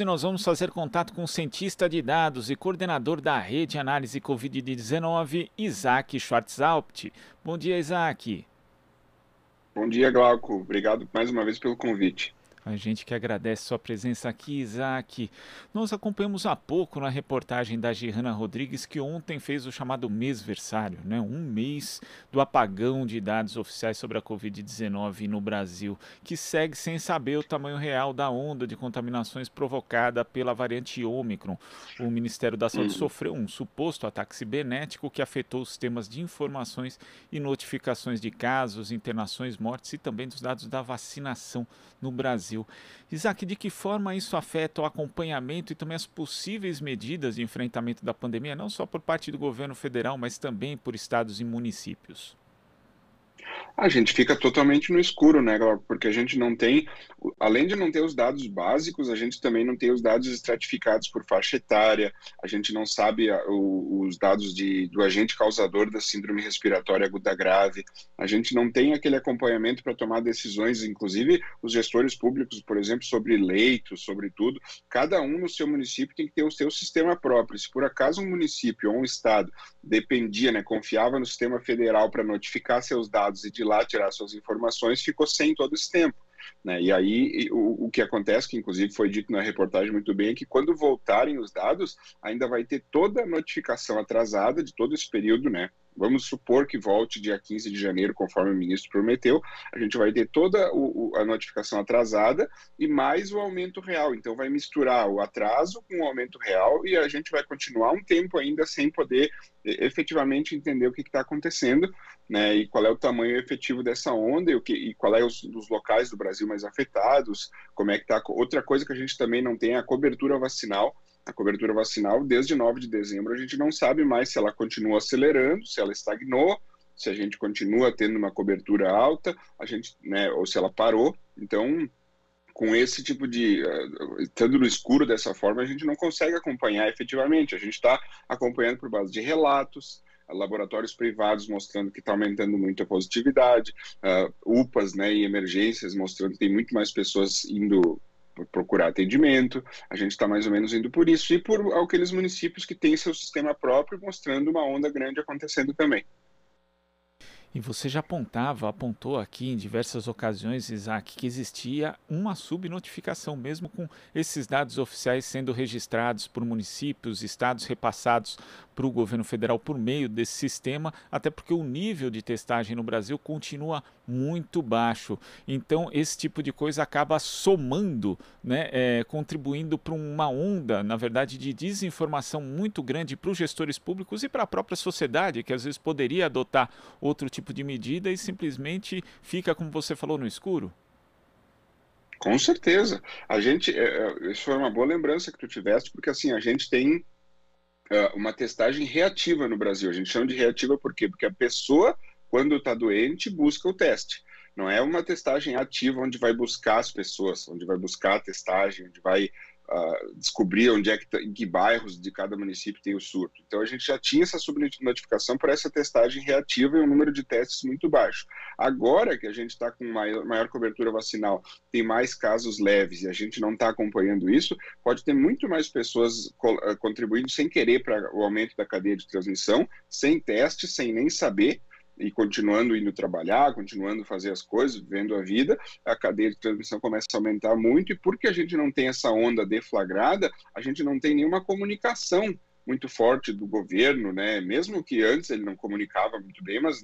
E nós vamos fazer contato com o cientista de dados e coordenador da rede análise Covid-19, Isaac Schwarzhaupt. Bom dia, Isaac. Bom dia, Glauco. Obrigado mais uma vez pelo convite. A gente que agradece sua presença aqui, Isaac. Nós acompanhamos há pouco na reportagem da Gerana Rodrigues que ontem fez o chamado mêsversário, né? um mês do apagão de dados oficiais sobre a Covid-19 no Brasil, que segue sem saber o tamanho real da onda de contaminações provocada pela variante Ômicron. O Ministério da Saúde uhum. sofreu um suposto ataque cibernético que afetou os sistemas de informações e notificações de casos, internações, mortes e também dos dados da vacinação no Brasil. Brasil. Isaac, de que forma isso afeta o acompanhamento e também as possíveis medidas de enfrentamento da pandemia, não só por parte do governo federal, mas também por estados e municípios? A gente fica totalmente no escuro, né, porque a gente não tem, além de não ter os dados básicos, a gente também não tem os dados estratificados por faixa etária, a gente não sabe os dados de, do agente causador da síndrome respiratória aguda grave, a gente não tem aquele acompanhamento para tomar decisões, inclusive os gestores públicos, por exemplo, sobre leitos, sobre tudo, cada um no seu município tem que ter o seu sistema próprio. Se por acaso um município ou um estado dependia, né, confiava no sistema federal para notificar seus dados e de lá tirar suas informações, ficou sem todo esse tempo. Né? E aí o, o, que acontece, que inclusive foi dito na reportagem muito bem, é que quando voltarem os dados, ainda vai ter toda a notificação atrasada de todo esse período, né? Vamos supor que volte dia 15 de janeiro, conforme o ministro prometeu, a gente vai ter toda o, o, a notificação atrasada e mais o aumento real. Então, vai misturar o atraso com o aumento real e a gente vai continuar um tempo ainda sem poder efetivamente entender o que está acontecendo né, e qual é o tamanho efetivo dessa onda e, o que, e qual é os, os locais do Brasil mais afetados, como é que está. Outra coisa que a gente também não tem é a cobertura vacinal a cobertura vacinal, desde 9 de dezembro, a gente não sabe mais se ela continua acelerando, se ela estagnou, se a gente continua tendo uma cobertura alta, a gente, né, ou se ela parou. Então, com esse tipo de. Uh, estando no escuro dessa forma, a gente não consegue acompanhar efetivamente. A gente está acompanhando por base de relatos, laboratórios privados mostrando que está aumentando muito a positividade, uh, UPAs né, e emergências mostrando que tem muito mais pessoas indo procurar atendimento, a gente está mais ou menos indo por isso, e por aqueles municípios que têm seu sistema próprio, mostrando uma onda grande acontecendo também. E você já apontava, apontou aqui em diversas ocasiões, Isaac, que existia uma subnotificação, mesmo com esses dados oficiais sendo registrados por municípios, estados repassados para o governo federal por meio desse sistema, até porque o nível de testagem no Brasil continua muito baixo. Então, esse tipo de coisa acaba somando, né, é, contribuindo para uma onda, na verdade, de desinformação muito grande para os gestores públicos e para a própria sociedade, que às vezes poderia adotar outro tipo tipo de medida e simplesmente fica, como você falou, no escuro? Com certeza. A gente, é, é, isso foi uma boa lembrança que tu tiveste, porque assim, a gente tem uh, uma testagem reativa no Brasil. A gente chama de reativa por quê? Porque a pessoa, quando está doente, busca o teste. Não é uma testagem ativa onde vai buscar as pessoas, onde vai buscar a testagem, onde vai descobrir onde é que tá, em que bairros de cada município tem o surto. Então a gente já tinha essa subnotificação para essa testagem reativa e um número de testes muito baixo. Agora que a gente está com maior, maior cobertura vacinal, tem mais casos leves e a gente não está acompanhando isso, pode ter muito mais pessoas co ah, contribuindo sem querer para o aumento da cadeia de transmissão, sem teste, sem nem saber e continuando indo trabalhar, continuando fazer as coisas, vivendo a vida, a cadeia de transmissão começa a aumentar muito e porque a gente não tem essa onda deflagrada, a gente não tem nenhuma comunicação muito forte do governo, né? Mesmo que antes ele não comunicava muito bem, mas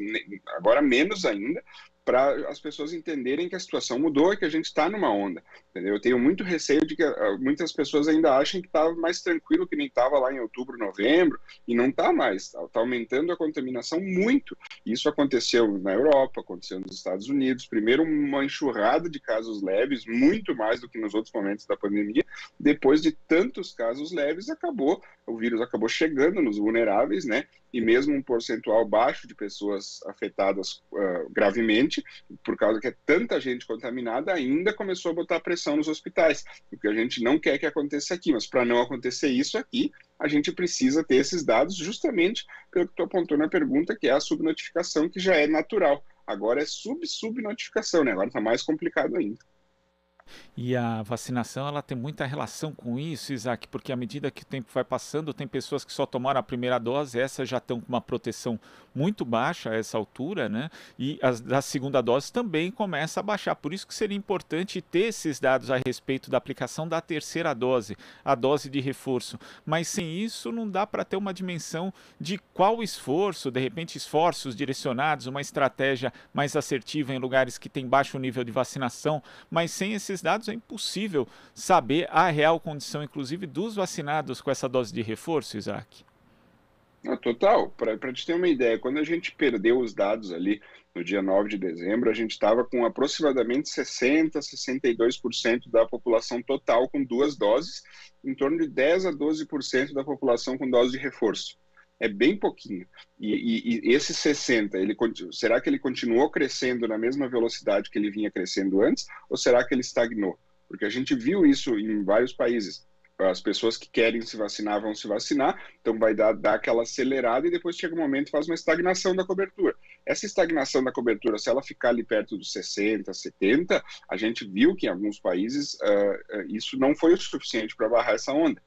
agora menos ainda, para as pessoas entenderem que a situação mudou e que a gente está numa onda. Entendeu? Eu tenho muito receio de que uh, muitas pessoas ainda achem que estava mais tranquilo que nem estava lá em outubro, novembro, e não está mais. Está tá aumentando a contaminação muito. Isso aconteceu na Europa, aconteceu nos Estados Unidos. Primeiro, uma enxurrada de casos leves, muito mais do que nos outros momentos da pandemia. Depois de tantos casos leves, acabou, o vírus acabou chegando nos vulneráveis, né? E mesmo um percentual baixo de pessoas afetadas uh, gravemente por causa que é tanta gente contaminada, ainda começou a botar pressão nos hospitais, o que a gente não quer que aconteça aqui, mas para não acontecer isso aqui, a gente precisa ter esses dados justamente pelo que tu apontou na pergunta, que é a subnotificação, que já é natural. Agora é sub-subnotificação, né? Agora está mais complicado ainda. E a vacinação ela tem muita relação com isso, Isaac, porque à medida que o tempo vai passando, tem pessoas que só tomaram a primeira dose, essas já estão com uma proteção muito baixa a essa altura, né? E as da segunda dose também começa a baixar. Por isso que seria importante ter esses dados a respeito da aplicação da terceira dose, a dose de reforço. Mas sem isso não dá para ter uma dimensão de qual esforço, de repente esforços direcionados, uma estratégia mais assertiva em lugares que tem baixo nível de vacinação, mas sem esses dados é impossível saber a real condição, inclusive, dos vacinados com essa dose de reforço, Isaac. Ah, total. Para te ter uma ideia, quando a gente perdeu os dados ali no dia 9 de dezembro, a gente estava com aproximadamente 60%, 62% da população total com duas doses, em torno de 10 a 12% da população com dose de reforço. É bem pouquinho. E, e, e esse 60, ele, será que ele continuou crescendo na mesma velocidade que ele vinha crescendo antes, ou será que ele estagnou? Porque a gente viu isso em vários países as pessoas que querem se vacinar vão se vacinar, então vai dar, dar aquela acelerada e depois chega um momento e faz uma estagnação da cobertura. Essa estagnação da cobertura, se ela ficar ali perto dos 60, 70, a gente viu que em alguns países uh, isso não foi o suficiente para barrar essa onda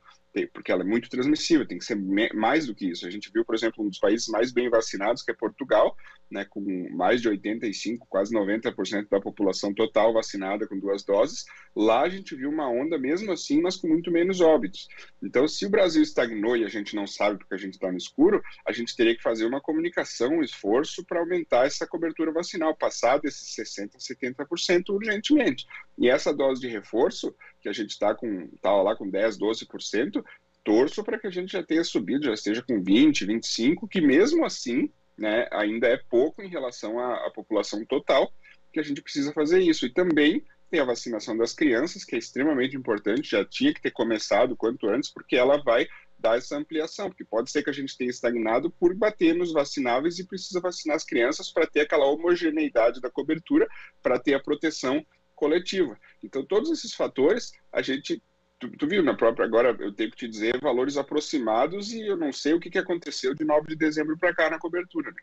porque ela é muito transmissível, tem que ser mais do que isso. A gente viu, por exemplo, um dos países mais bem vacinados, que é Portugal, né, com mais de 85, quase 90% da população total vacinada com duas doses. Lá a gente viu uma onda mesmo assim, mas com muito menos óbitos. Então, se o Brasil estagnou e a gente não sabe porque a gente está no escuro, a gente teria que fazer uma comunicação, um esforço para aumentar essa cobertura vacinal, passar desses 60% a 70% urgentemente. E essa dose de reforço, que a gente está com, tá lá com 10, 12%, torço para que a gente já tenha subido, já esteja com 20, 25, que mesmo assim né, ainda é pouco em relação à, à, população total, que a gente precisa fazer isso. E também tem a vacinação das crianças, que é extremamente importante, já tinha que ter começado quanto antes, porque ela vai dar essa ampliação, porque pode ser que a gente tenha estagnado por bater nos vacináveis e precisa vacinar as crianças para ter aquela homogeneidade da cobertura, para ter a proteção coletiva. Então, todos esses fatores a gente tu, tu, viu na própria, agora eu tenho que te dizer valores aproximados e eu não sei o que, que aconteceu de 9 de dezembro para cá na cobertura. Né?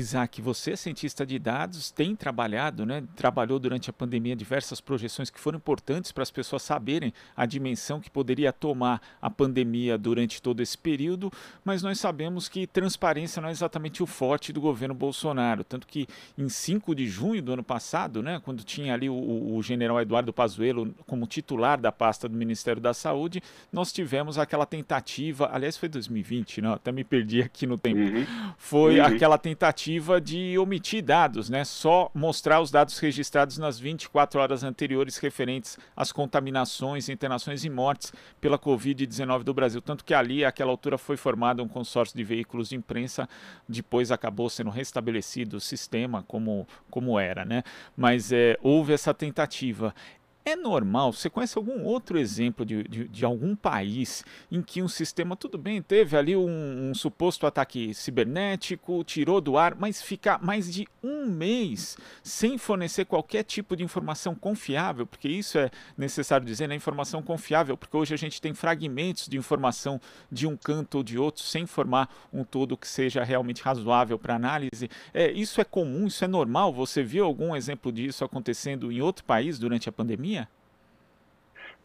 Isaac, você, cientista de dados, tem trabalhado, né? trabalhou durante a pandemia diversas projeções que foram importantes para as pessoas saberem a dimensão que poderia tomar a pandemia durante todo esse período, mas nós sabemos que transparência não é exatamente o forte do governo Bolsonaro. Tanto que em 5 de junho do ano passado, né, quando tinha ali o, o general Eduardo Pazuello como titular da pasta do Ministério da Saúde, nós tivemos aquela tentativa, aliás, foi 2020, não, até me perdi aqui no tempo, uhum. foi uhum. aquela tentativa tentativa de omitir dados, né? Só mostrar os dados registrados nas 24 horas anteriores referentes às contaminações, internações e mortes pela Covid-19 do Brasil. Tanto que ali, àquela altura, foi formado um consórcio de veículos de imprensa, depois acabou sendo restabelecido o sistema como, como era, né? Mas é, houve essa tentativa. É normal, você conhece algum outro exemplo de, de, de, algum país em que um sistema, tudo bem, teve ali um, um, suposto ataque cibernético, tirou do ar, mas ficar mais de um mês sem fornecer qualquer tipo de informação confiável, porque isso é necessário dizer, né? Informação confiável, porque hoje a gente tem fragmentos de informação de um canto ou de outro, sem formar um todo que seja realmente razoável para análise. É, isso é comum, isso é normal? Você viu algum exemplo disso acontecendo em outro país durante a pandemia?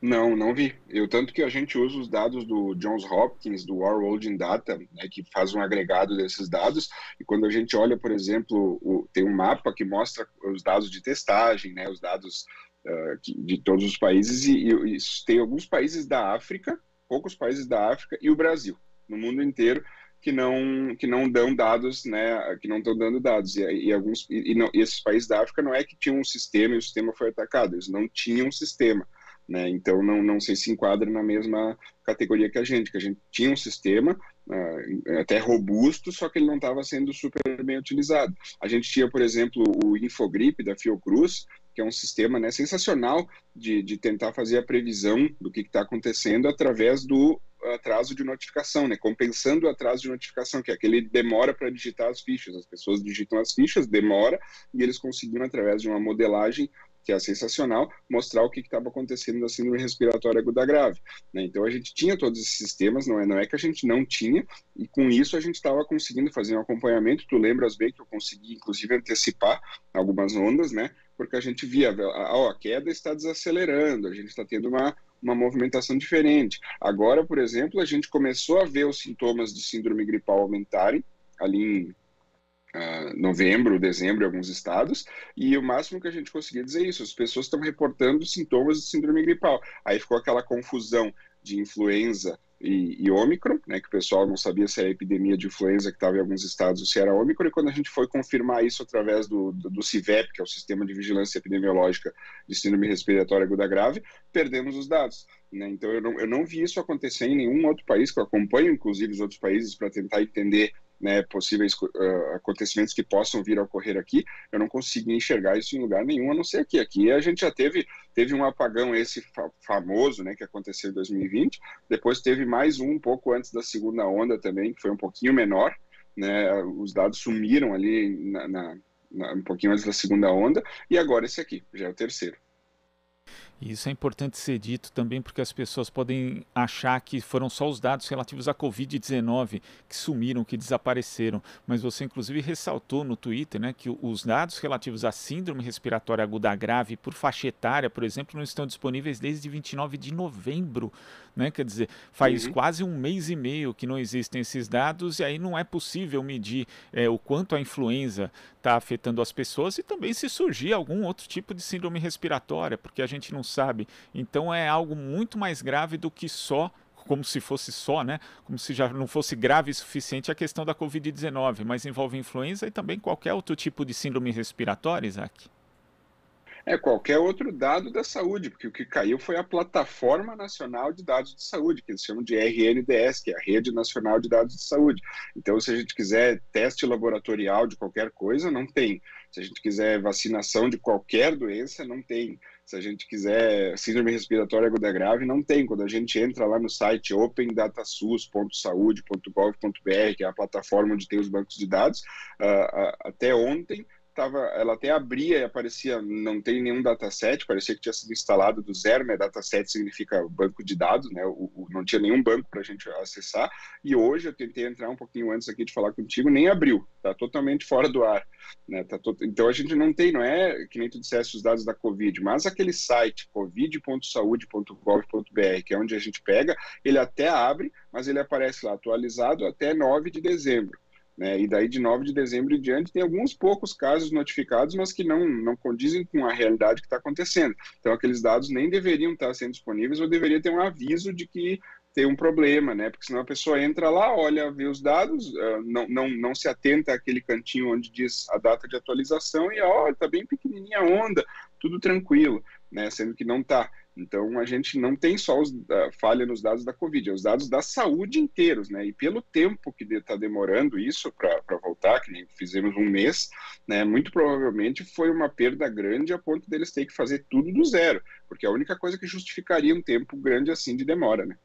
Não, não vi. Eu tanto que a gente usa os dados do Johns Hopkins, do World in Data, né, que faz um agregado desses dados. E quando a gente olha, por exemplo, o, tem um mapa que mostra os dados de testagem, né, os dados uh, de todos os países e, e, tem alguns países da África, poucos países da África e o Brasil, no mundo inteiro que não que não dão dados, né, que não estão dando dados e, e alguns e, e, não, e esses países da África não é que tinham um sistema e o sistema foi atacado, eles não tinham um sistema. Né? Então, não, não sei se enquadra na mesma categoria que a gente, que a gente tinha um sistema uh, até robusto, só que ele não estava sendo super bem utilizado. A gente tinha, por exemplo, o Infogrip da Fiocruz, que é um sistema né, sensacional de, de tentar fazer a previsão do que está acontecendo através do atraso de notificação, né? compensando o atraso de notificação, que é aquele demora para digitar as fichas. As pessoas digitam as fichas, demora, e eles conseguiram, através de uma modelagem, que é sensacional, mostrar o que estava acontecendo na síndrome respiratória aguda grave. Né? Então a gente tinha todos esses sistemas, não é, não é que a gente não tinha, e com isso a gente estava conseguindo fazer um acompanhamento. Tu lembras bem que eu consegui, inclusive, antecipar algumas ondas, né? Porque a gente via, a, a queda está desacelerando, a gente está tendo uma, uma movimentação diferente. Agora, por exemplo, a gente começou a ver os sintomas de síndrome gripal aumentarem, ali em uh, novembro, dezembro em alguns estados, e o máximo que a gente conseguia dizer é isso, as pessoas estão reportando sintomas de síndrome gripal. Aí ficou aquela confusão de influenza e, e Ômicron, né, que o pessoal não sabia se era epidemia de influenza que estava em alguns estados ou se era Ômicron, e quando a gente foi confirmar isso através do, do, do CIVEP, que é o Sistema de Vigilância Epidemiológica de Síndrome Respiratória Aguda Grave, perdemos os dados. Né? Então eu não, eu não vi isso acontecer em nenhum outro país, que eu acompanho inclusive os outros países para tentar entender né, possíveis uh, acontecimentos que possam vir a ocorrer aqui, eu não consigo enxergar isso em lugar nenhum, a não ser aqui. Aqui a gente já teve, teve um apagão esse fa famoso, né, que aconteceu em 2020, depois teve mais um, um pouco antes da segunda onda também, que foi um pouquinho menor, né, os dados sumiram ali na, na, na, um pouquinho antes da segunda onda, e agora esse aqui, já é o terceiro. E isso é importante ser dito também porque as pessoas podem achar que foram só os dados relativos à Covid-19 que sumiram, que desapareceram. Mas você, inclusive, ressaltou no Twitter né, que os dados relativos à síndrome respiratória aguda grave por faixa etária, por exemplo, não estão disponíveis desde 29 de novembro. Né? Quer dizer, faz uhum. quase um mês e meio que não existem esses dados e aí não é possível medir é, o quanto a influenza está afetando as pessoas e também se surgir algum outro tipo de síndrome respiratória, porque a gente não sabe. Então é algo muito mais grave do que só como se fosse só, né? Como se já não fosse grave o suficiente a questão da Covid-19, mas envolve influenza e também qualquer outro tipo de síndrome respiratória, Isaac é qualquer outro dado da saúde, porque o que caiu foi a Plataforma Nacional de Dados de Saúde, que eles chamam de RNDS, que é a Rede Nacional de Dados de Saúde. Então, se a gente quiser teste laboratorial de qualquer coisa, não tem. Se a gente quiser vacinação de qualquer doença, não tem. Se a gente quiser síndrome respiratória aguda grave, não tem. Quando a gente entra lá no site opendatasus.saude.gov.br, que é a plataforma onde tem os bancos de dados, uh, uh, até ontem tava, ela até abria e aparecia, não tem nenhum dataset, parecia que tinha sido instalado do zero, né? Dataset significa banco de dados, né? O, o não tinha nenhum banco para a gente acessar. E hoje eu tentei entrar um pouquinho antes aqui de falar contigo, nem abriu, tá totalmente fora do ar, né? Tá to... Então a gente não tem, não é que nem tu dissesse os dados da Covid, mas aquele site covid.saude.gov.br, que é onde a gente pega, ele até abre, mas ele aparece lá atualizado até 9 de dezembro. Né? E daí de 9 de dezembro em diante tem alguns poucos casos notificados, mas que não, não condizem com a realidade que está acontecendo. Então aqueles dados nem deveriam estar sendo disponíveis ou deveria ter um aviso de que tem um problema, né? Porque senão a pessoa entra lá, olha, vê os dados, uh, não, não, não se atenta àquele cantinho onde diz a data de atualização e olha, está bem pequenininha a onda, tudo tranquilo, né? Sendo que não está. Então, a gente não tem só os, a falha nos dados da Covid, é os dados da saúde inteiros, né? E pelo tempo que está demorando isso para voltar, que nem fizemos um mês, né? Muito provavelmente foi uma perda grande a ponto deles ter que fazer tudo do zero, porque é a única coisa que justificaria um tempo grande assim de demora, né?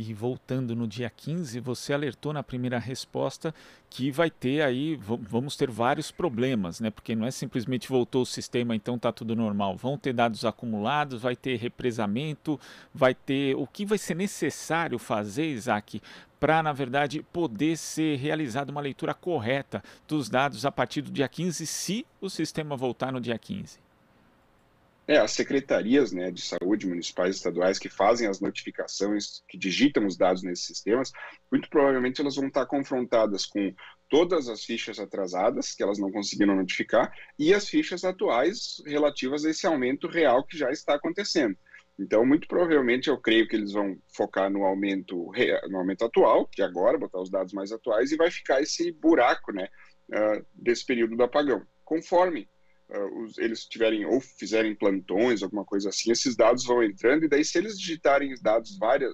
E voltando no dia 15, você alertou na primeira resposta que vai ter aí, vamos ter vários problemas, né? Porque não é simplesmente voltou o sistema, então está tudo normal. Vão ter dados acumulados, vai ter represamento, vai ter. O que vai ser necessário fazer, Isaac, para, na verdade, poder ser realizada uma leitura correta dos dados a partir do dia 15, se o sistema voltar no dia 15? É, as secretarias né, de saúde municipais e estaduais que fazem as notificações, que digitam os dados nesses sistemas, muito provavelmente elas vão estar confrontadas com todas as fichas atrasadas, que elas não conseguiram notificar, e as fichas atuais relativas a esse aumento real que já está acontecendo. Então, muito provavelmente, eu creio que eles vão focar no aumento, no aumento atual, de agora, botar os dados mais atuais, e vai ficar esse buraco né, uh, desse período do apagão. Conforme eles tiverem ou fizerem plantões, alguma coisa assim, esses dados vão entrando, e daí se eles digitarem os dados várias,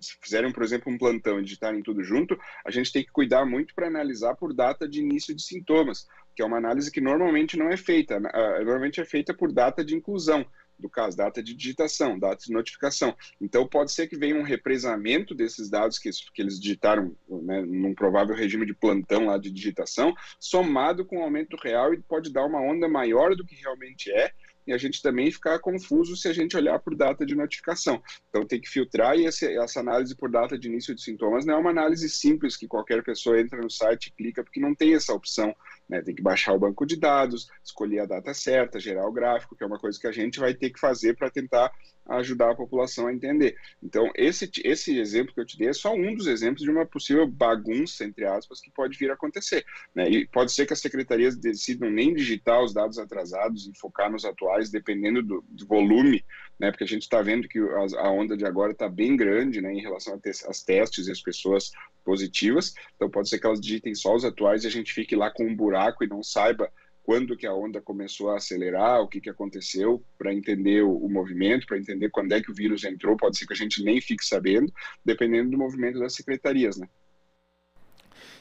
se fizerem, por exemplo, um plantão e digitarem tudo junto, a gente tem que cuidar muito para analisar por data de início de sintomas, que é uma análise que normalmente não é feita, uh, normalmente é feita por data de inclusão do caso, data de digitação, data de notificação. Então, pode ser que venha um represamento desses dados que, que eles digitaram né, num provável regime de plantão lá de digitação, somado com o aumento real e pode dar uma onda maior do que realmente é, e a gente também ficar confuso se a gente olhar por data de notificação. Então tem que filtrar e esse, essa análise por data de início de sintomas não é uma análise simples que qualquer pessoa entra no site e clica, porque não tem essa opção. Né? Tem que baixar o banco de dados, escolher a data certa, gerar o gráfico, que é uma coisa que a gente vai ter que fazer para tentar ajudar a população a entender. Então, esse, esse exemplo que eu te dei é só um dos exemplos de uma possível bagunça, entre aspas, que pode vir a acontecer. Né? E pode ser que as secretarias decidam nem digitar os dados atrasados e focar nos atuais, dependendo do, do volume, né? porque a gente está vendo que a, onda de agora está bem grande né, em relação às testes e as pessoas positivas. Então, pode ser que elas digitem só os atuais e a gente fique lá com um buraco e não saiba quando que a onda começou a acelerar, o que, que aconteceu, para entender o, o movimento, para entender quando é que o vírus entrou, pode ser que a gente nem fique sabendo, dependendo do movimento das secretarias, né?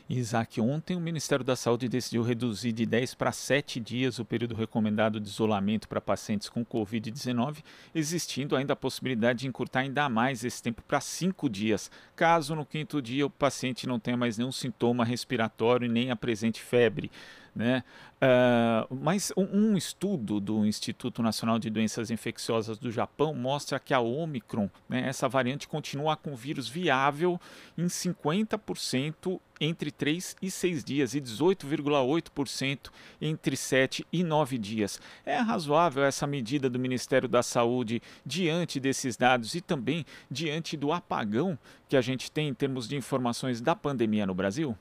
Isaac, ontem o Ministério da Saúde decidiu reduzir de 10 para 7 dias o período recomendado de isolamento para pacientes com Covid-19, existindo ainda a possibilidade de encurtar ainda mais esse tempo para 5 dias, caso no quinto dia o paciente não tenha mais nenhum sintoma respiratório e nem apresente febre. Né? Uh, mas um, um, estudo do Instituto Nacional de Doenças Infecciosas do Japão mostra que a Omicron, né, essa variante, continua com vírus viável em 50% entre 3 e 6 dias e 18,8% entre 7 e 9 dias. É razoável essa medida do Ministério da Saúde diante desses dados e também diante do apagão que a gente tem em termos de informações da pandemia no Brasil?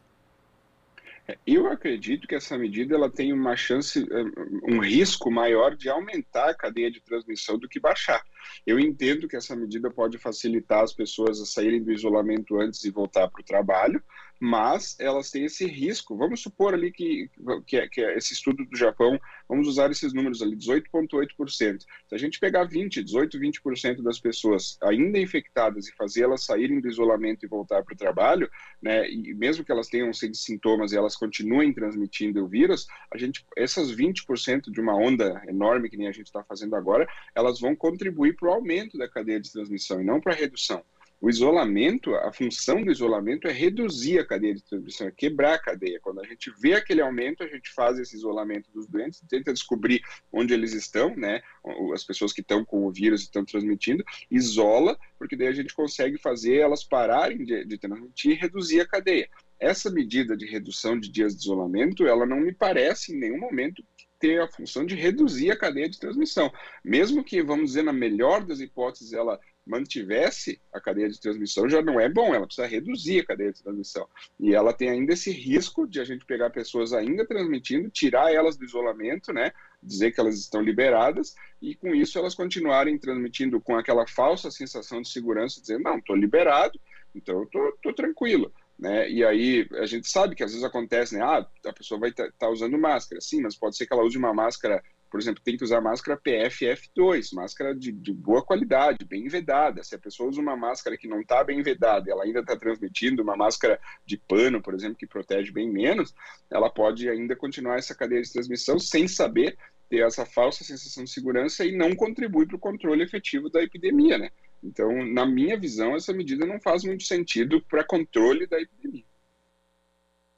Eu acredito que essa medida ela tem uma chance, eh, um risco maior de aumentar a cadeia de transmissão do que baixar. Eu entendo que essa medida pode facilitar as pessoas a saírem do isolamento antes e voltar para o trabalho, mas elas têm esse risco. Vamos supor ali que, que, é, que é esse estudo do Japão, vamos usar esses números ali, 18,8%. Se a gente pegar 20, 18, 20% das pessoas ainda infectadas e fazer elas saírem do isolamento e voltar para o trabalho, né, e mesmo que elas tenham sintomas e elas continuem transmitindo o vírus, a gente, essas 20% de uma onda enorme que nem a gente está fazendo agora, elas vão contribuir para o aumento da cadeia de transmissão e não para a redução. O isolamento, a função do isolamento é reduzir a cadeia de transmissão, é quebrar a cadeia. Quando a gente vê aquele aumento, a gente faz esse isolamento dos doentes, tenta descobrir onde eles estão, né? As pessoas que estão com o vírus e estão transmitindo, isola, porque daí a gente consegue fazer elas pararem de, de transmitir e reduzir a cadeia. Essa medida de redução de dias de isolamento, ela não me parece em nenhum momento ter a função de reduzir a cadeia de transmissão. Mesmo que, vamos dizer, na melhor das hipóteses, ela mantivesse a cadeia de transmissão, já não é bom, ela precisa reduzir a cadeia de transmissão. E ela tem ainda esse risco de a gente pegar pessoas ainda transmitindo, tirar elas do isolamento, né? Dizer que elas estão liberadas e com isso elas continuarem transmitindo com aquela falsa sensação de segurança, dizendo, não, estou liberado, então eu estou tranquilo. Né? E aí a gente sabe que às vezes acontece, né? Ah, a pessoa vai estar tá, tá usando máscara, sim, mas pode ser que ela use uma máscara por exemplo, tem que usar máscara PFF2, máscara de, de, boa qualidade, bem vedada. Se a pessoa usa uma máscara que não está bem vedada, ela ainda está transmitindo uma máscara de pano, por exemplo, que protege bem menos, ela pode ainda continuar essa cadeia de transmissão sem saber ter essa falsa sensação de segurança e não contribui para o controle efetivo da epidemia, né? Então, na minha visão, essa medida não faz muito sentido para controle da epidemia.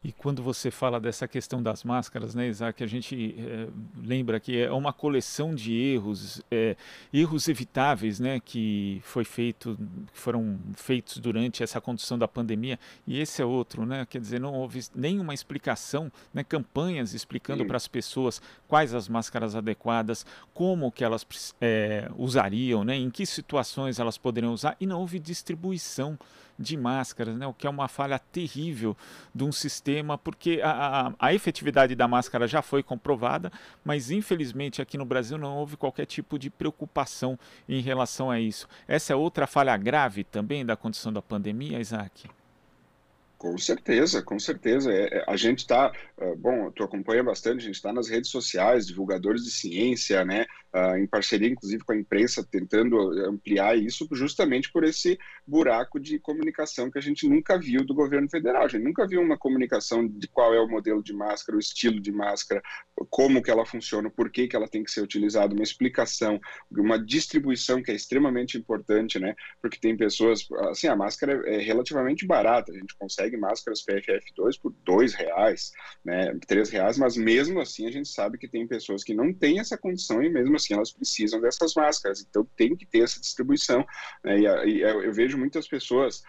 E quando você fala dessa questão das máscaras, né, Isaac, a gente é, lembra que é uma coleção de erros, é, erros evitáveis, né, que foi feito, foram feitos durante essa condução da pandemia. E esse é outro, né, quer dizer, não houve nenhuma explicação, né, campanhas explicando para as pessoas quais as máscaras adequadas, como que elas é, usariam, né, em que situações elas poderiam usar, e não houve distribuição de máscaras, né? o que é uma falha terrível de um sistema, porque a, a, a, efetividade da máscara já foi comprovada, mas infelizmente aqui no Brasil não houve qualquer tipo de preocupação em relação a isso. Essa é outra falha grave também da condição da pandemia, Isaac? Com certeza, com certeza. É, é a gente está, ah, bom, tu acompanha bastante, a gente está nas redes sociais, divulgadores de ciência, né, uh, em parceria inclusive com a imprensa, tentando ampliar isso justamente por esse buraco de comunicação que a gente nunca viu do governo federal. A gente nunca viu uma comunicação de qual é o modelo de máscara, o estilo de máscara, como que ela funciona, por que, que ela tem que ser utilizada, uma explicação, uma distribuição que é extremamente importante, né, porque tem pessoas, assim, a máscara é relativamente barata, a gente consegue consegue máscaras PFF2 por dois reais, né, três reais, mas mesmo assim a gente sabe que tem pessoas que não têm essa condição e mesmo assim elas precisam dessas máscaras. Então tem que ter essa distribuição. Né? E, e eu vejo muitas pessoas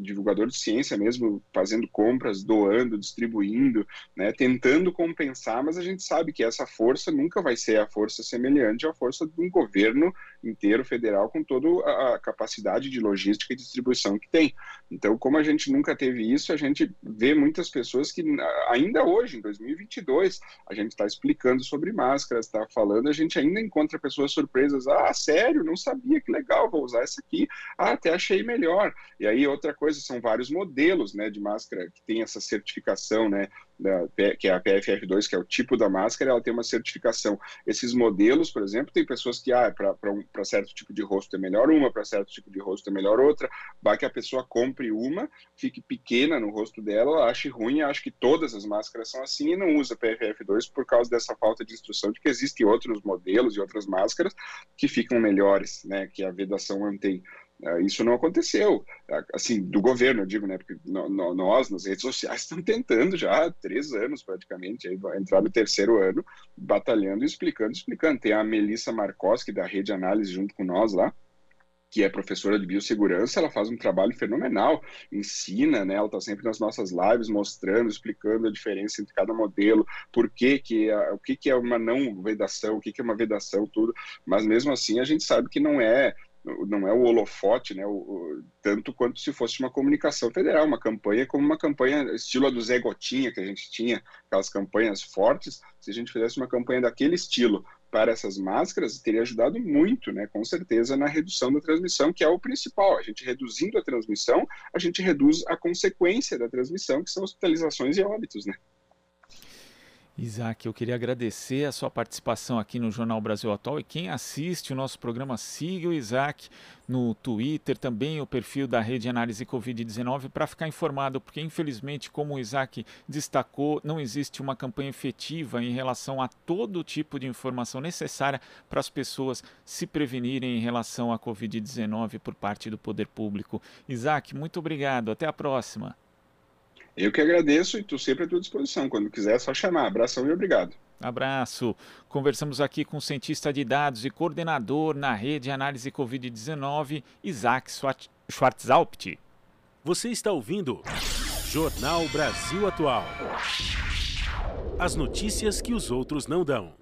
divulgador de ciência mesmo, fazendo compras, doando, distribuindo, né, tentando compensar, mas a gente sabe que essa força nunca vai ser a força semelhante à força de um governo inteiro federal com toda a capacidade de logística e distribuição que tem. Então, como a gente nunca teve isso, a gente vê muitas pessoas que ainda hoje, em 2022, a gente está explicando sobre máscaras, está falando, a gente ainda encontra pessoas surpresas. Ah, sério? Não sabia, que legal, vou usar essa aqui. Ah, até achei melhor. E aí outra coisa, são vários modelos né, de máscara que tem essa certificação, né, da, que é a PFF2, que é o tipo da máscara, ela tem uma certificação. Esses modelos, por exemplo, tem pessoas que, ah, para um, certo tipo de rosto é melhor uma, para certo tipo de rosto é melhor outra, vai que a pessoa compre uma, fique pequena no rosto dela, ache ruim, ache que todas as máscaras são assim e não usa PFF2 por causa dessa falta de instrução de que existem outros modelos e outras máscaras que ficam melhores, né, que a vedação mantém. É, isso não aconteceu, é, assim, do governo, eu digo, né? Porque nós, nas redes sociais, estamos tentando já há três anos praticamente, aí vai entrar no terceiro ano, batalhando explicando, explicando. Tem a Melissa Markoski, da Rede Análise, junto com nós lá, que é professora de biossegurança, ela faz um trabalho fenomenal, ensina, né? Ela está sempre nas nossas lives mostrando, explicando a diferença entre cada modelo, por que que é, o que que é uma não vedação, o que que é uma vedação, tudo. Mas mesmo assim a gente sabe que não é não é o holofote, né, o, o, tanto quanto se fosse uma comunicação federal, uma campanha como uma campanha estilo a do Zé Gotinha, que a gente tinha, aquelas campanhas fortes, se a gente fizesse uma campanha daquele estilo para essas máscaras, teria ajudado muito, né, com certeza, na redução da transmissão, que é o principal. A gente reduzindo a transmissão, a gente reduz a consequência da transmissão, que são hospitalizações e óbitos, né. Isaac, eu queria agradecer a sua participação aqui no Jornal Brasil Atual e quem assiste o nosso programa, siga o Isaac no Twitter, também o perfil da Rede Análise Covid-19 para ficar informado, porque infelizmente, como o Isaac destacou, não existe uma campanha efetiva em relação a todo tipo de informação necessária para as pessoas se prevenirem em relação à Covid-19 por parte do poder público. Isaac, muito obrigado, até a próxima. Eu que agradeço e estou sempre à tua disposição. Quando quiser, é só chamar. Abração e obrigado. Abraço. Conversamos aqui com o cientista de dados e coordenador na rede Análise Covid-19, Isaac Schwarzalpt. Você está ouvindo Jornal Brasil Atual. As notícias que os outros não dão.